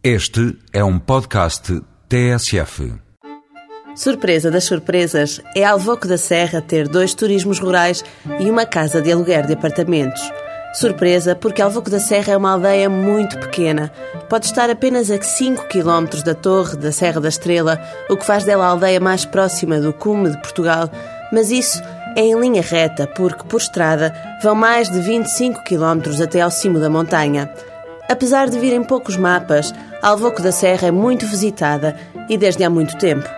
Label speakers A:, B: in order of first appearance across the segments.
A: Este é um podcast TSF.
B: Surpresa das surpresas é Alvoco da Serra ter dois turismos rurais e uma casa de aluguer de apartamentos. Surpresa porque Alvoco da Serra é uma aldeia muito pequena. Pode estar apenas a 5 km da Torre da Serra da Estrela, o que faz dela a aldeia mais próxima do cume de Portugal, mas isso é em linha reta, porque por estrada vão mais de 25 km até ao cimo da montanha. Apesar de virem poucos mapas, Alvoco da Serra é muito visitada e desde há muito tempo.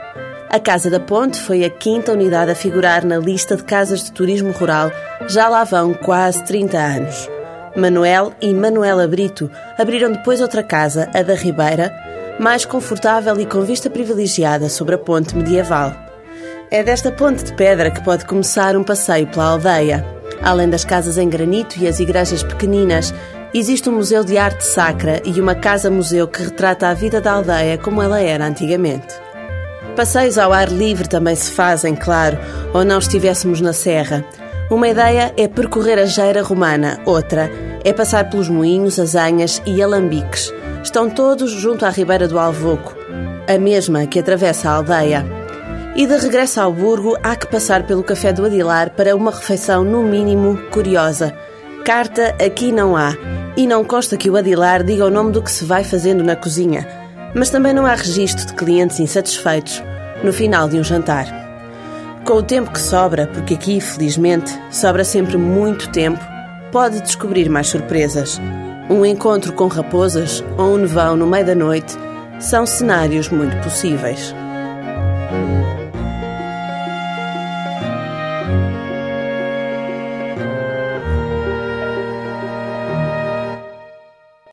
B: A Casa da Ponte foi a quinta unidade a figurar na lista de casas de turismo rural, já lá vão quase 30 anos. Manuel e Manuela Brito abriram depois outra casa, a da Ribeira, mais confortável e com vista privilegiada sobre a ponte medieval. É desta ponte de pedra que pode começar um passeio pela aldeia. Além das casas em granito e as igrejas pequeninas, existe um museu de arte sacra e uma casa-museu que retrata a vida da aldeia como ela era antigamente. Passeios ao ar livre também se fazem, claro, ou não estivéssemos na serra. Uma ideia é percorrer a Geira Romana, outra é passar pelos moinhos, azanhas e alambiques. Estão todos junto à ribeira do Alvoco, a mesma que atravessa a aldeia. E de regresso ao Burgo, há que passar pelo Café do Adilar para uma refeição, no mínimo, curiosa. Carta aqui não há, e não consta que o Adilar diga o nome do que se vai fazendo na cozinha. Mas também não há registro de clientes insatisfeitos no final de um jantar. Com o tempo que sobra, porque aqui, felizmente, sobra sempre muito tempo, pode descobrir mais surpresas. Um encontro com raposas ou um nevão no meio da noite são cenários muito possíveis.